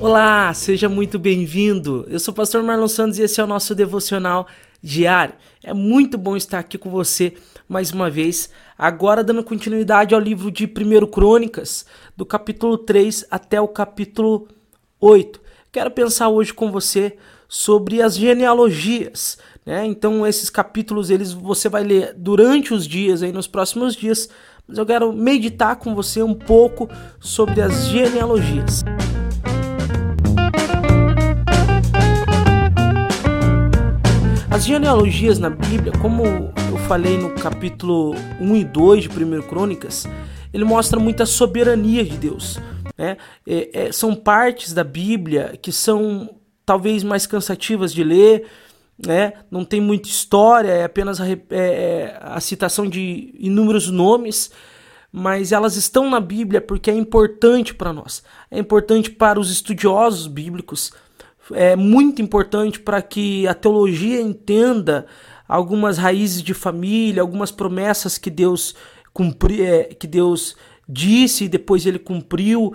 Olá, seja muito bem-vindo. Eu sou o pastor Marlon Santos e esse é o nosso devocional diário. É muito bom estar aqui com você mais uma vez, agora dando continuidade ao livro de 1 Crônicas, do capítulo 3 até o capítulo 8. Quero pensar hoje com você sobre as genealogias, né? Então esses capítulos eles você vai ler durante os dias aí nos próximos dias, mas eu quero meditar com você um pouco sobre as genealogias. Genealogias na Bíblia, como eu falei no capítulo 1 e 2 de 1 Crônicas, ele mostra muita soberania de Deus. Né? É, é, são partes da Bíblia que são talvez mais cansativas de ler, né? não tem muita história, é apenas a, é, é, a citação de inúmeros nomes, mas elas estão na Bíblia porque é importante para nós, é importante para os estudiosos bíblicos é muito importante para que a teologia entenda algumas raízes de família, algumas promessas que Deus cumpri, é, que Deus disse e depois ele cumpriu.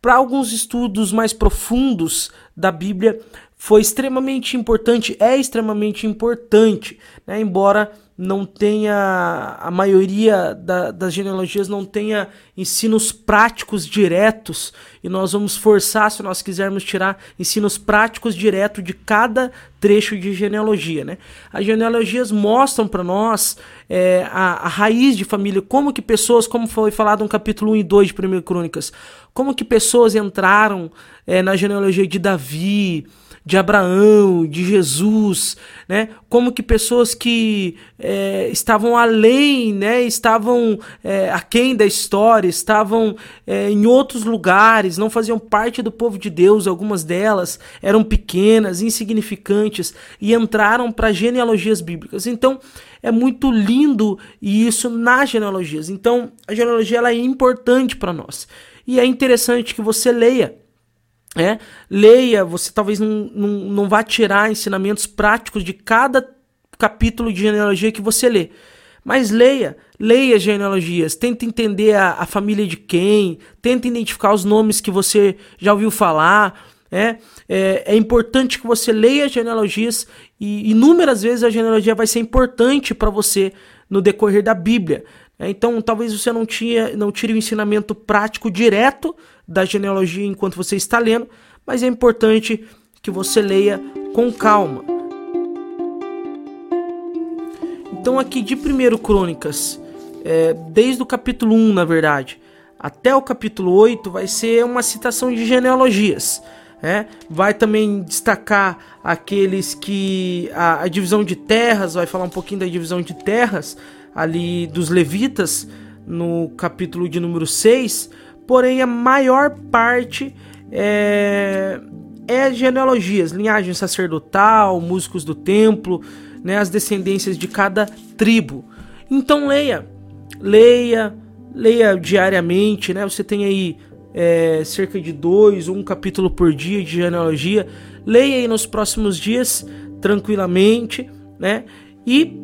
Para alguns estudos mais profundos da Bíblia, foi extremamente importante, é extremamente importante, né? embora não tenha, a maioria da, das genealogias não tenha ensinos práticos diretos, e nós vamos forçar, se nós quisermos tirar ensinos práticos direto de cada trecho de genealogia. Né? As genealogias mostram para nós é, a, a, raiz de família, como que pessoas, como foi falado no capítulo 1 e 2 de 1 Crônicas, como que pessoas entraram é, na genealogia de Davi, de Abraão, de Jesus, né? Como que pessoas que é, estavam além, né? Estavam é, aquém da história, estavam é, em outros lugares, não faziam parte do povo de Deus. Algumas delas eram pequenas, insignificantes e entraram para genealogias bíblicas. Então é muito lindo isso nas genealogias. Então a genealogia ela é importante para nós e é interessante que você leia é, leia, você talvez não, não, não vá tirar ensinamentos práticos de cada capítulo de genealogia que você lê. Mas leia, leia as genealogias, tente entender a, a família de quem, tente identificar os nomes que você já ouviu falar. É, é, é importante que você leia as genealogias e inúmeras vezes a genealogia vai ser importante para você no decorrer da Bíblia. É, então, talvez você não, tinha, não tire o ensinamento prático direto da genealogia enquanto você está lendo, mas é importante que você leia com calma. Então, aqui de 1 Crônicas, é, desde o capítulo 1, na verdade, até o capítulo 8, vai ser uma citação de genealogias. É, vai também destacar aqueles que a, a divisão de terras, vai falar um pouquinho da divisão de terras, ali dos levitas no capítulo de número 6, porém a maior parte é, é genealogias, linhagem sacerdotal, músicos do templo, né, as descendências de cada tribo. Então leia, leia, leia diariamente, né? Você tem aí é, cerca de dois, um capítulo por dia de genealogia. Leia aí nos próximos dias tranquilamente, né? E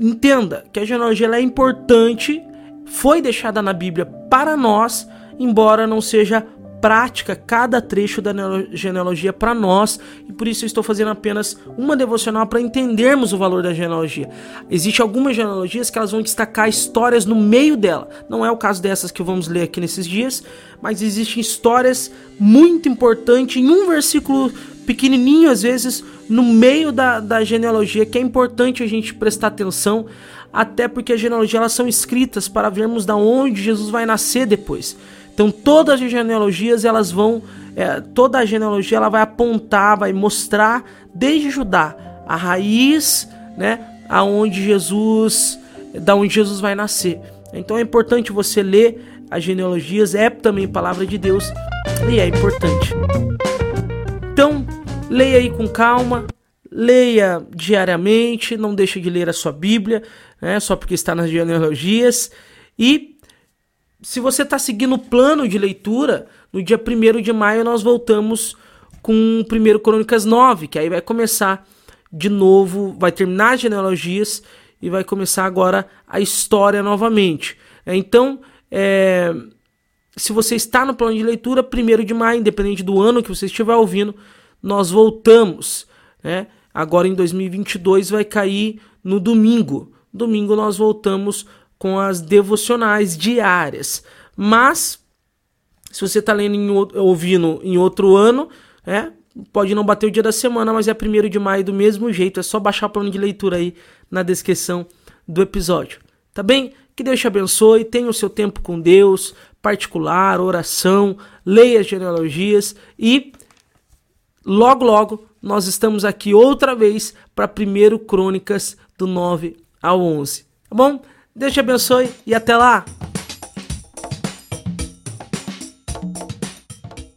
entenda que a genealogia é importante, foi deixada na Bíblia para nós, embora não seja prática cada trecho da genealogia para nós, e por isso eu estou fazendo apenas uma devocional para entendermos o valor da genealogia. Existem algumas genealogias que elas vão destacar histórias no meio dela. Não é o caso dessas que vamos ler aqui nesses dias, mas existem histórias muito importantes em um versículo pequenininho às vezes no meio da, da genealogia, que é importante a gente prestar atenção, até porque as genealogias elas são escritas para vermos da onde Jesus vai nascer depois. Então todas as genealogias elas vão, é, toda a genealogia ela vai apontar, vai mostrar desde Judá a raiz, né, aonde Jesus, da onde Jesus vai nascer. Então é importante você ler as genealogias, é também palavra de Deus e é importante. Então Leia aí com calma, leia diariamente, não deixe de ler a sua Bíblia, né, só porque está nas genealogias. E se você está seguindo o plano de leitura, no dia 1 de maio nós voltamos com 1 Crônicas 9, que aí vai começar de novo, vai terminar as genealogias e vai começar agora a história novamente. Então, é, se você está no plano de leitura, primeiro de maio, independente do ano que você estiver ouvindo, nós voltamos, né? Agora em 2022 vai cair no domingo. Domingo nós voltamos com as devocionais diárias. Mas se você está lendo em, ouvindo em outro ano, é, pode não bater o dia da semana, mas é primeiro de maio do mesmo jeito. É só baixar o plano de leitura aí na descrição do episódio. Tá bem? Que Deus te abençoe, tenha o seu tempo com Deus, particular, oração, leia as genealogias e logo logo nós estamos aqui outra vez para primeiro Crônicas do 9 ao 11. Tá bom? Deus te abençoe e até lá!